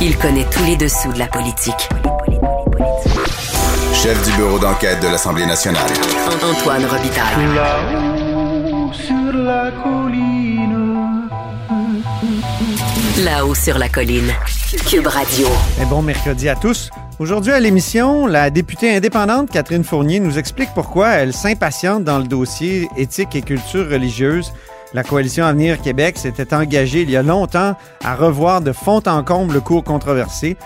Il connaît tous les dessous de la politique. Chef du bureau d'enquête de l'Assemblée nationale. Antoine Robitaille. Là-haut sur la colline. Là-haut sur la colline. Cube Radio. Un bon mercredi à tous. Aujourd'hui à l'émission, la députée indépendante Catherine Fournier nous explique pourquoi elle s'impatiente dans le dossier éthique et culture religieuse. La coalition Avenir Québec s'était engagée il y a longtemps à revoir de fond en comble le cours controversé.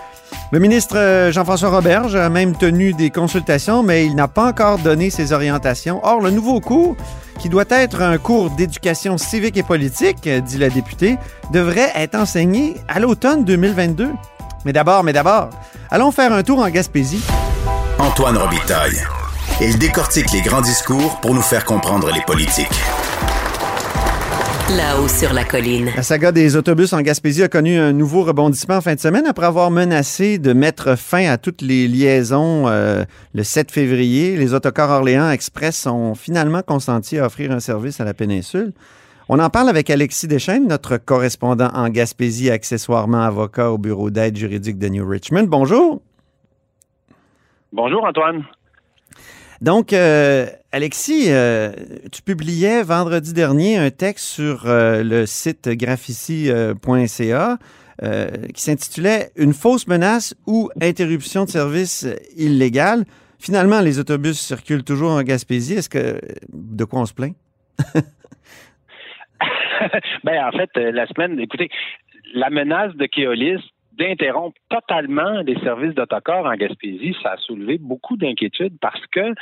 Le ministre euh, Jean-François Roberge a même tenu des consultations, mais il n'a pas encore donné ses orientations. Or, le nouveau cours, qui doit être un cours d'éducation civique et politique, dit la députée, devrait être enseigné à l'automne 2022. Mais d'abord, mais d'abord, allons faire un tour en Gaspésie. Antoine Robitaille. Il décortique les grands discours pour nous faire comprendre les politiques. Là-haut sur la colline. La saga des autobus en Gaspésie a connu un nouveau rebondissement en fin de semaine après avoir menacé de mettre fin à toutes les liaisons euh, le 7 février. Les autocars Orléans Express ont finalement consenti à offrir un service à la péninsule. On en parle avec Alexis Deschênes, notre correspondant en Gaspésie, accessoirement avocat au bureau d'aide juridique de New Richmond. Bonjour. Bonjour Antoine. Donc, euh, Alexis, euh, tu publiais vendredi dernier un texte sur euh, le site graphici.ca qui s'intitulait Une fausse menace ou interruption de service illégale. Finalement, les autobus circulent toujours en Gaspésie. Est-ce que de quoi on se plaint? ben en fait, la semaine, écoutez, la menace de Keolis d'interrompre totalement les services d'autocar en Gaspésie, ça a soulevé beaucoup d'inquiétudes parce que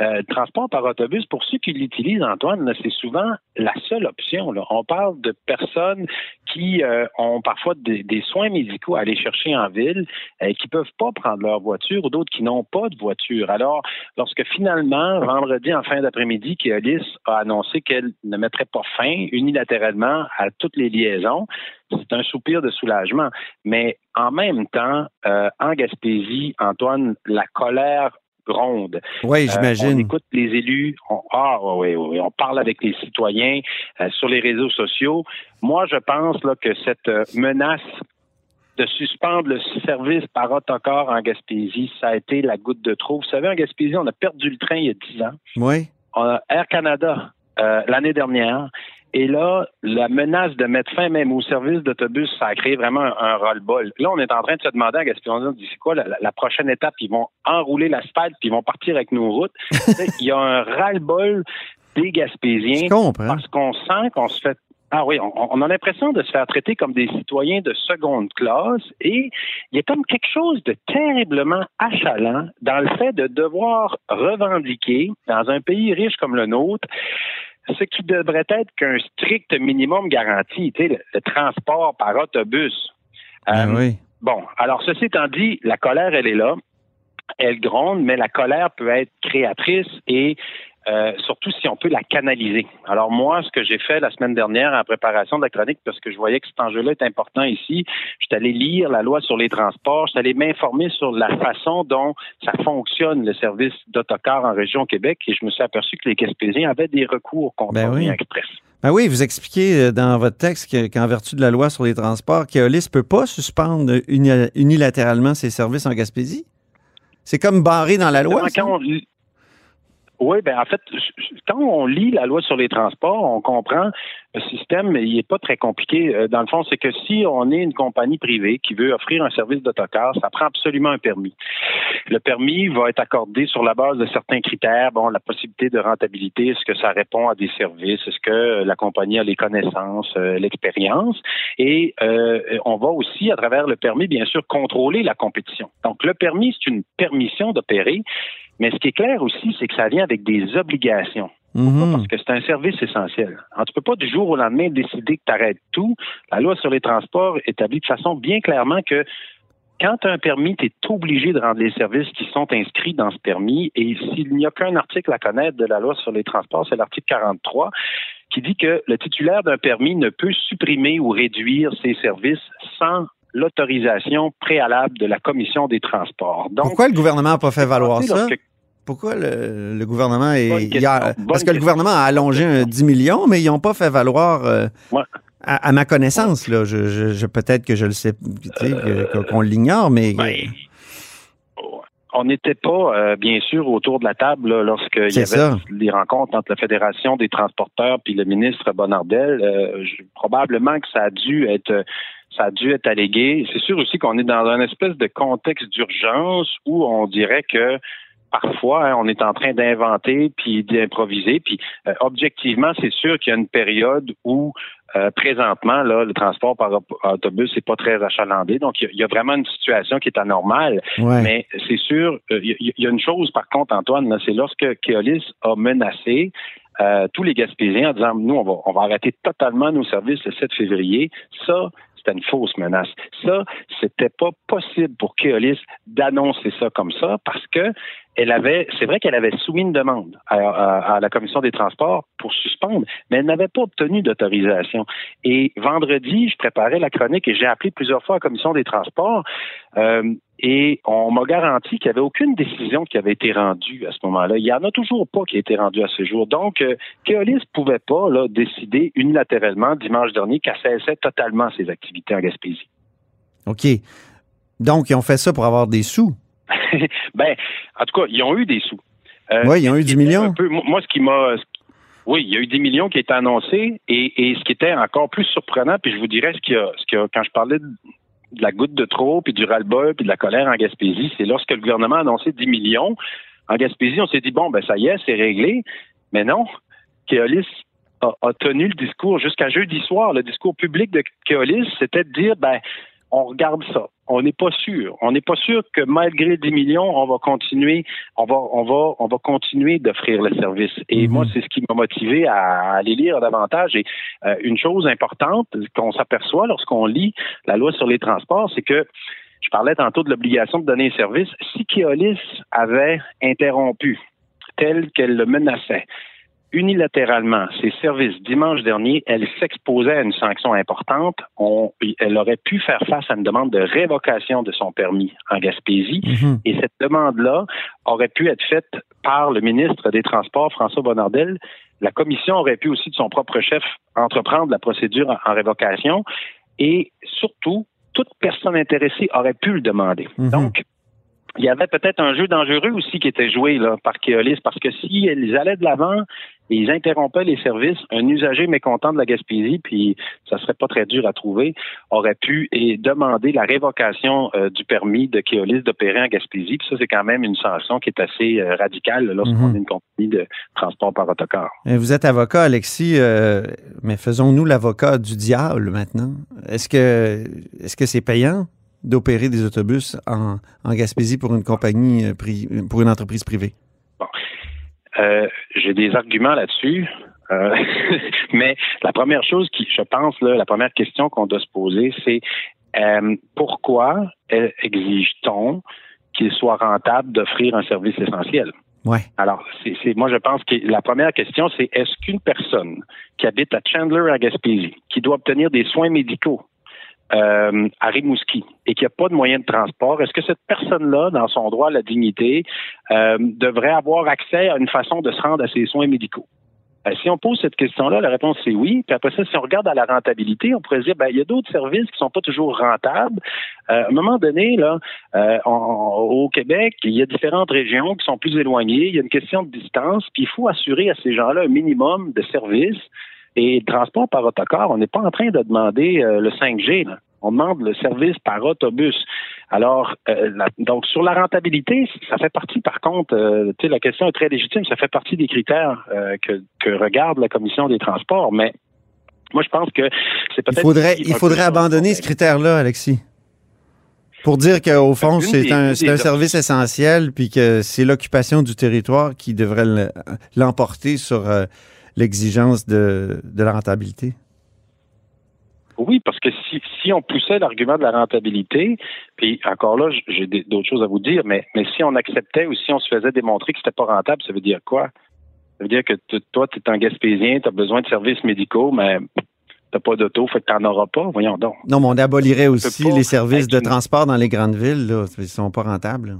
euh, transport par autobus, pour ceux qui l'utilisent, Antoine, c'est souvent la seule option. On parle de personnes qui euh, ont parfois des, soins médicaux à aller chercher en ville, euh, qui peuvent pas prendre leur voiture, ou d'autres qui n'ont pas de voiture. Alors, lorsque finalement, vendredi en fin d'après-midi, Keolis a annoncé qu'elle ne mettrait pas fin unilatéralement à toutes les liaisons, c'est un soupir de soulagement. Mais en même temps, en Gaspésie, Antoine, la colère Oui, j'imagine. on écoute les élus, on, ah, oui, oui, on parle avec les citoyens euh, sur les réseaux sociaux. Moi, je pense là, que cette euh, menace de suspendre le service par autocar en Gaspésie, ça a été la goutte de trop. Vous savez, en Gaspésie, on a perdu le train il y a 10 ans. Oui. On a Air Canada euh, l'année dernière. Et là, la menace de mettre fin même au service d'autobus, ça a créé vraiment un, roll-ball. Là, on est en train de se demander à Gaspésie, c'est quoi la, prochaine étape? Ils vont enrouler l'asphalte, puis ils vont partir avec nos routes. Il y a un roll-ball des Gaspésiens parce qu'on sent qu'on se fait ah oui, on, a l'impression de se faire traiter comme des citoyens de seconde classe et il y a comme quelque chose de terriblement achalant dans le fait de devoir revendiquer dans un pays riche comme le nôtre ce qui devrait être qu'un strict minimum garanti, tu sais, le, transport par autobus. Ah euh, oui. Bon, alors ceci étant dit, la colère, elle est là. Elle gronde, mais la colère peut être créatrice et euh, surtout si on peut la canaliser. Alors moi, ce que j'ai fait la semaine dernière en préparation de la chronique, parce que je voyais que cet enjeu-là est important ici, je suis allé lire la loi sur les transports, je suis allé m'informer sur la façon dont ça fonctionne, le service d'autocar en région Québec, et je me suis aperçu que les Gaspésiens avaient des recours contre ben oui. Express. Ben oui, vous expliquez euh, dans votre texte qu'en vertu de la loi sur les transports, Keolis ne peut pas suspendre unilatéralement ses services en Gaspésie? C'est comme barré dans la loi? Oui, ben en fait, quand on lit la loi sur les transports, on comprend le système, il n'est pas très compliqué. Euh, dans le fond, c'est que si on est une compagnie privée qui veut offrir un service d'autocar, ça prend absolument un permis. Le permis va être accordé sur la base de certains critères. Bon, la possibilité de rentabilité, est-ce que ça répond à des services, est-ce que la compagnie a les connaissances, euh, l'expérience, et euh, on va aussi, à travers le permis, bien sûr, contrôler la compétition. Donc, le permis, c'est une permission d'opérer. Mais ce qui est clair aussi, c'est que ça vient avec des obligations. Mhm. Parce que c'est un service essentiel. Alors, tu peux pas du jour au lendemain décider que tu arrêtes tout. La loi sur les transports établit de façon bien clairement que quand tu as un permis, tu es obligé de rendre les services qui sont inscrits dans ce permis. Et s'il n'y a qu'un article à connaître de la loi sur les transports, c'est l'article 43 qui dit que le titulaire d'un permis ne peut supprimer ou réduire ses services sans l'autorisation préalable de la Commission des transports. Pourquoi le gouvernement n'a pas fait valoir ça? Pourquoi le, gouvernement est. parce que le gouvernement a allongé un 10 millions, mais ils n'ont pas fait valoir euh, À, ma connaissance, là, je, peut-être que je le sais, qu'on l'ignore, mais. Ben, on n'était pas, euh, bien sûr, autour de la table lorsqu'il y avait les rencontres entre la Fédération des transporteurs puis le ministre Bonardel. Euh, probablement que ça a dû être ça a dû être allégué. C'est sûr aussi qu'on est dans un espèce de contexte d'urgence où on dirait que parfois, hein, on est en train d'inventer puis d'improviser. Puis euh, objectivement, c'est sûr qu'il y a une période où euh, présentement, là, le transport par autobus n'est pas très achalandé. Donc, il y, a vraiment une situation qui est anormale. Mais c'est sûr, euh, il y, a une chose, par contre, Antoine, c'est lorsque Keolis a menacé tous les Gaspésiens en disant, nous, on va, on va arrêter totalement nos services le 7 février. Ça, c'était une fausse menace. Ça, c'était pas possible pour Keolis d'annoncer ça comme ça parce que elle avait, c'est vrai qu'elle avait soumis une demande à, la commission des transports pour suspendre, mais elle n'avait pas obtenu d'autorisation. Et vendredi, je préparais la chronique et j'ai appelé plusieurs fois à la commission des transports. Euh, et on m'a garanti qu'il n'y avait aucune décision qui avait été rendue à ce moment-là. Il n'y en a toujours pas qui a été rendue à ce jour. Donc, euh, Keolis ne pouvait pas là, décider unilatéralement dimanche dernier qu'elle cessait totalement ses activités en Gaspésie. OK. Donc, ils ont fait ça pour avoir des sous. ben, en tout cas, ils ont eu des sous. Euh, oui, ils ont eu 10 millions. moi, ce qui m'a. Oui, il y a eu 10 millions qui étaient annoncés et, et, ce qui était encore plus surprenant, puis je vous dirais ce qu'il y a, ce qu'il y a quand je parlais de de la goutte de trop, puis du ras-le-bol, puis de la colère en Gaspésie, c'est lorsque le gouvernement a annoncé 10 millions. En Gaspésie, on s'est dit, bon, ben ça y est, c'est réglé. Mais non, Keolis a, a, tenu le discours jusqu'à jeudi soir. Le discours public de Keolis, c'était de dire, ben, on regarde ça. On n'est pas sûr. On n'est pas sûr que malgré 10 millions, on va continuer, on va, on va, on va continuer d'offrir le service. Et mhm. moi, c'est ce qui m'a motivé à aller lire davantage. Et euh, une chose importante qu'on s'aperçoit lorsqu'on lit la loi sur les transports, c'est que je parlais tantôt de l'obligation de donner un service. Si Keolis avait interrompu tel qu'elle le menaçait, unilatéralement ses services dimanche dernier, elle s'exposait à une sanction importante. elle aurait pu faire face à une demande de révocation de son permis en Gaspésie. Mhm. Et cette demande-là aurait pu être faite par le ministre des Transports, François Bonnardel. La commission aurait pu aussi, de son propre chef, entreprendre la procédure en, révocation. Et surtout, toute personne intéressée aurait pu le demander. Mhm. Donc, il y avait peut-être un jeu dangereux aussi qui était joué là, par Keolis, parce que si ils allaient de l'avant et ils interrompaient les services, un usager mécontent de la Gaspésie, puis ça serait pas très dur à trouver, aurait pu et demander la révocation euh, du permis de Keolis d'opérer en Gaspésie. Puis ça, c'est quand même une sanction qui est assez euh, radicale lorsqu'on mhm. est une compagnie de transport par autocar. vous êtes avocat, Alexis, euh, mais faisons-nous l'avocat du diable maintenant. Est-ce que est-ce que c'est payant? d'opérer des autobus en, Gaspésie pour une compagnie, pour une entreprise privée? Bon. Euh, j'ai des arguments là-dessus. Euh, mais la première chose qui, je pense, là, la première question qu'on doit se poser, c'est pourquoi exige-t-on qu'il soit rentable d'offrir un service essentiel? Ouais. Alors, c'est, moi, je pense que la première question, c'est est-ce qu'une personne qui habite à Chandler, à Gaspésie, qui doit obtenir des soins médicaux euh, à Rimouski et qu'il n'y a pas de moyen de transport, est-ce que cette personne-là, dans son droit à la dignité, euh, devrait avoir accès à une façon de se rendre à ses soins médicaux? Euh, si on pose cette question-là, la réponse c'est oui. Puis après ça, si on regarde à la rentabilité, on pourrait dire ben il y a d'autres services qui sont pas toujours rentables. Euh, à un moment donné, là, au Québec, il y a différentes régions qui sont plus éloignées. Il y a une question de distance. Puis il faut assurer à ces gens-là un minimum de services et transport par autocar, on n'est pas en train de demander euh, le 5G. On demande le service par autobus. Alors, euh, donc sur la rentabilité, ça fait partie, par contre, euh, tu sais, la question est très légitime, ça fait partie des critères que, que regarde la commission des transports, mais moi, je pense que c'est peut-être... Il faudrait, il faudrait abandonner ce critère-là, Alexis. Pour dire qu'au fond, c'est un, un service essentiel, puis que c'est l'occupation du territoire qui devrait l'emporter sur l'exigence de, la rentabilité? Oui, parce que si, si on poussait l'argument de la rentabilité, puis encore là, j'ai d'autres choses à vous dire, mais, mais si on acceptait ou si on se faisait démontrer que c'était pas rentable, ça veut dire quoi? Ça veut dire que toi, tu es un Gaspésien, tu as besoin de services médicaux, mais t'as pas d'auto, fait que t'en auras pas. Voyons donc. Non, mais on abolirait aussi les services de transport dans les grandes villes, là. Ils sont pas rentables.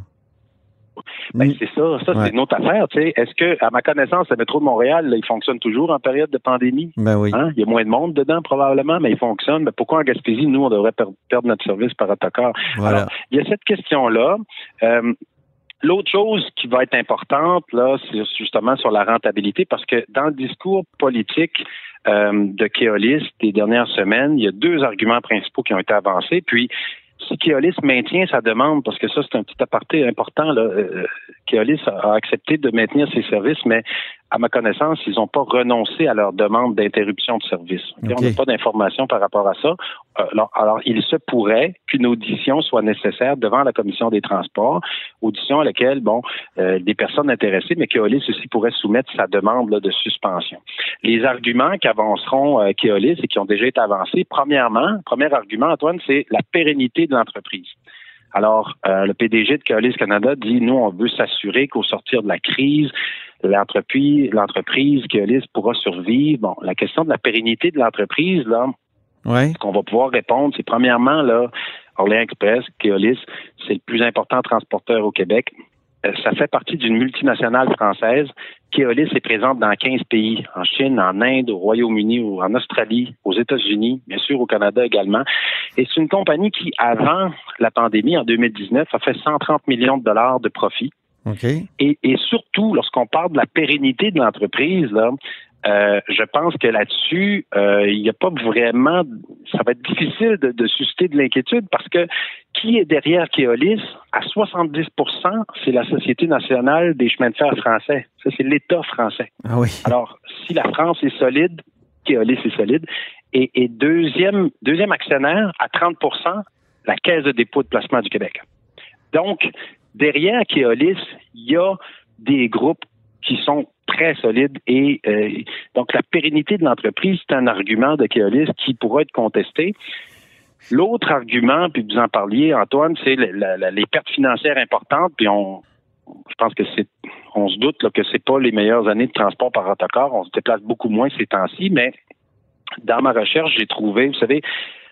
Ben, Mm. c'est ça, ça Ouais. c'est une autre affaire. tu sais. Est-ce que, à ma connaissance, le métro de Montréal, là, il fonctionne toujours en période de pandémie? Ben oui. Hein? Il y a moins de monde dedans, probablement, mais il fonctionne. Mais pourquoi en Gaspésie, nous, on devrait per- perdre notre service par autocar? Voilà. Alors, il y a cette question-là. Euh, L'autre chose qui va être importante, là, c'est justement sur la rentabilité, parce que dans le discours politique euh, de Keolis des dernières semaines, il y a deux arguments principaux qui ont été avancés. Puis, si Keolis maintient sa demande, parce que ça, c'est un petit aparté important, là, euh, Keolis a, a accepté de maintenir ses services, mais à ma connaissance, ils n'ont pas renoncé à leur demande d'interruption de service. Ok, Ok. On n'a pas d'informations par rapport à ça. Euh, alors, alors, il se pourrait qu'une audition soit nécessaire devant la commission des transports, audition à laquelle, bon, euh, des personnes intéressées, mais Keolis aussi pourrait soumettre sa demande là, de suspension. Les arguments qu'avanceront euh, Keolis et qui ont déjà été avancés, premièrement, premier argument, Antoine, c'est la pérennité de l'entreprise. Alors, euh, le PDG de Keolis Canada dit, nous, on veut s'assurer qu'au sortir de la crise, l'entreprise, l'entreprise Keolis pourra survivre. Bon, la question de la pérennité de l'entreprise, là, Ouais. qu'on va pouvoir répondre, c'est premièrement, là, Orléans Express, Keolis, c'est le plus important transporteur au Québec. Euh, Ça fait partie d'une multinationale française. Keolis est présente dans 15 pays, en Chine, en Inde, au Royaume-Uni, en Australie, aux États-Unis, bien sûr au Canada également. Et c'est une compagnie qui, avant la pandémie, en 2019, a fait 130 millions de dollars de profit. OK. Et, et surtout, lorsqu'on parle de la pérennité de l'entreprise, euh, je pense que là-dessus, euh, il n'y a pas vraiment. Ça va être difficile de, de susciter de l'inquiétude parce que qui est derrière Keolis À 70 c'est la Société nationale des chemins de fer français. Ça, c'est l'État français. Ah oui. Alors, si la France est solide, Keolis est solide. Et, et deuxième, deuxième actionnaire, à 30% la Caisse de dépôt de placement du Québec. Donc, derrière Keolis, il y a des groupes qui sont très solides et euh, donc la pérennité de l'entreprise, c'est un argument de Keolis qui pourra être contesté. L'autre argument, puis vous en parliez, Antoine, c'est les pertes financières importantes, puis on, je pense que c'est, on se doute là, que c'est pas les meilleures années de transport par autocar. On se déplace beaucoup moins ces temps-ci, mais dans ma recherche, j'ai trouvé, vous savez,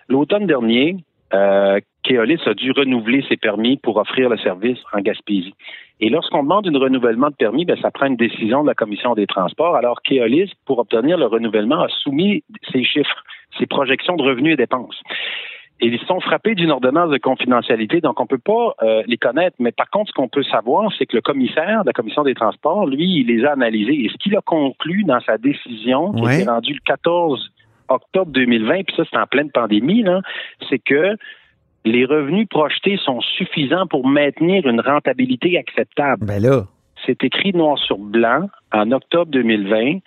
l'automne dernier, euh, Keolis a dû renouveler ses permis pour offrir le service en Gaspésie. Et lorsqu'on demande un renouvellement de permis, ben, ça prend une décision de la Commission des transports. Alors, Keolis, pour obtenir le renouvellement, a soumis ses chiffres, ses projections de revenus et dépenses. Et ils sont frappés d'une ordonnance de confidentialité, donc on peut pas euh, les connaître. Mais par contre, ce qu'on peut savoir, c'est que le commissaire de la Commission des transports, lui, il les a analysés. Et ce qu'il a conclu dans sa décision, qui a été rendue le 14 octobre 2020, puis ça, c'est en pleine pandémie, c'est que les revenus projetés sont suffisants pour maintenir une rentabilité acceptable. Ben là. C'est écrit noir sur blanc en octobre 2020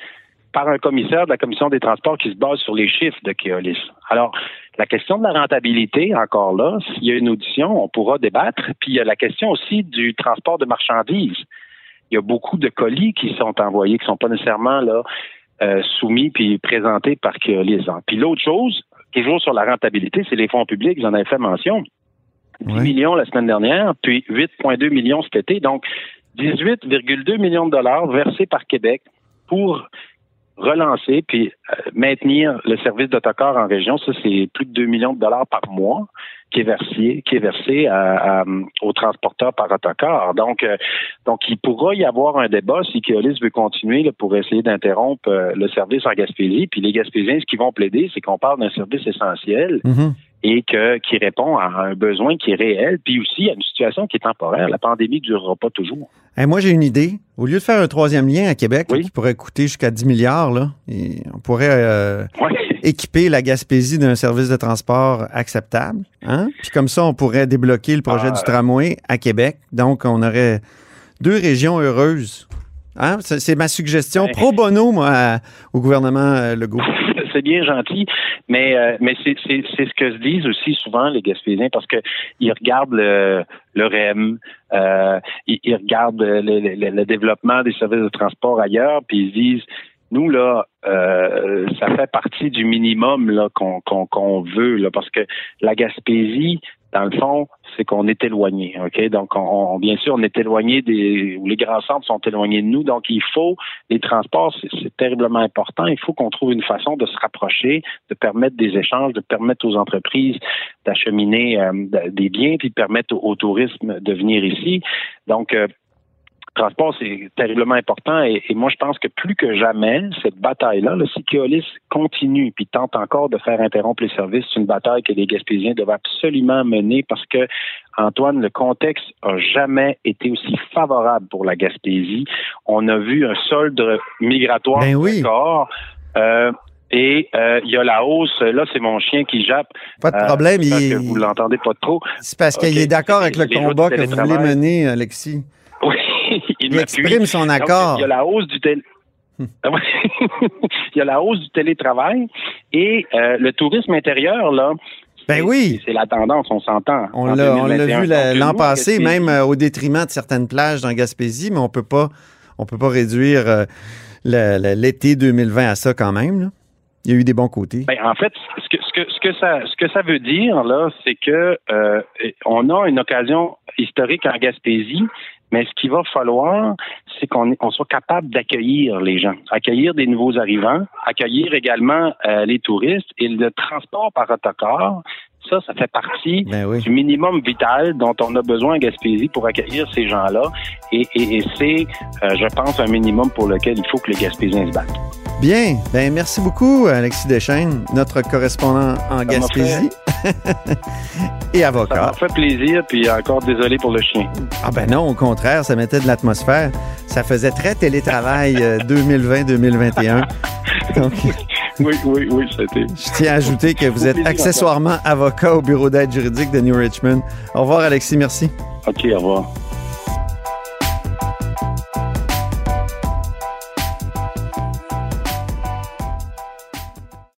par un commissaire de la Commission des transports qui se base sur les chiffres de Keolis. Alors, la question de la rentabilité, encore là, s'il y a une audition, on pourra débattre. Puis il y a la question aussi du transport de marchandises. Il y a beaucoup de colis qui sont envoyés, qui ne sont pas nécessairement là euh, soumis puis présentés par Keolis. Puis l'autre chose, toujours sur la rentabilité, c'est les fonds publics, j'en avais fait mention. 10 Ouais. millions la semaine dernière, puis 8,2 millions cet été. Donc, 18,2 millions de dollars versés par Québec pour relancer puis euh, maintenir le service d'autocar en région. Ça, c'est plus de 2 millions de dollars par mois qui est versé, qui est versé à- à- aux transporteurs par autocar. Donc, euh, donc, il pourra y avoir un débat si Keolis veut continuer là, pour essayer d'interrompre euh, le service en Gaspésie. Puis les Gaspésiens, ce qu'ils vont plaider, c'est qu'on parle d'un service essentiel Mhm. et que, qui répond à un besoin qui est réel, puis aussi à une situation qui est temporaire. La pandémie ne durera pas toujours. Hey, moi, j'ai une idée. Au lieu de faire un troisième lien à Québec, Oui. qui pourrait coûter jusqu'à 10 milliards, là, et on pourrait euh, équiper la Gaspésie d'un service de transport acceptable. Hein? Puis comme ça, on pourrait débloquer le projet Ah. du tramway à Québec. Donc, on aurait deux régions heureuses. Hein? C'est ma suggestion pro bono, moi, à- au gouvernement euh, Legault. c'est bien gentil, mais euh, mais c'est ce que se disent aussi souvent les Gaspésiens parce que ils regardent le REM, euh, ils, regardent le, développement des services de transport ailleurs, puis ils se disent nous là, euh, ça fait partie du minimum là qu'on qu'on qu'on veut là parce que la Gaspésie dans le fond, c'est qu'on est éloigné, ok? Donc, on, on- bien sûr, on est éloigné des, les grands centres sont éloignés de nous. Donc, il faut les transports, c'est terriblement important. Il faut qu'on trouve une façon de se rapprocher, de permettre des échanges, de permettre aux entreprises d'acheminer euh, des biens, puis de permettre au, au tourisme de venir ici. Donc, euh, transport, c'est terriblement important. Et, moi, je pense que plus que jamais, cette bataille-là, le si Keolis continue puis tente encore de faire interrompre les services, c'est une bataille que les Gaspésiens doivent absolument mener parce que, Antoine, le contexte a jamais été aussi favorable pour la Gaspésie. On a vu un solde migratoire ben oui. Euh, et euh, il y a la hausse. Là, c'est mon chien qui jappe. Pas de problème. Euh, il... que vous l'entendez pas trop. C'est parce qu'il est d'accord avec le combat que vous voulez mener, Alexis. Il, il exprime son accord. il y a la hausse du il y a la hausse du télétravail et euh, le tourisme intérieur là. Ben oui. C'est la tendance, on s'entend. On l'a vu l'an passé, même euh, au détriment de certaines plages dans Gaspésie, mais on peut pas, on peut pas réduire euh, l'été 2020 à ça quand même. Là. Il y a eu des bons côtés. Ben, en fait, ce que, ce, que, ce, que ça, ce que ça veut dire, là, c'est que euh, on a une occasion historique en Gaspésie, mais ce qu'il va falloir, c'est qu'on on soit capable d'accueillir les gens, accueillir des nouveaux arrivants, accueillir également euh, les touristes et le transport par autocar. Ça, ça fait partie ben oui. du minimum vital dont on a besoin en Gaspésie pour accueillir ces gens-là. Et, et, et c'est, euh, je pense, un minimum pour lequel il faut que les Gaspésiens se battent. Bien. Ben, merci beaucoup, Alexis Deschênes, notre correspondant en Gaspésie et avocat. Ça m'a fait plaisir, puis encore désolé pour le chien. Ah ben non, au contraire, ça mettait de l'atmosphère. Ça faisait très télétravail 2020-2021. Donc... Oui, oui, oui, c'était. Je tiens à ajouter que vous êtes accessoirement avocat au bureau d'aide juridique de New Richmond. Au revoir, Alexis, merci. OK, au revoir.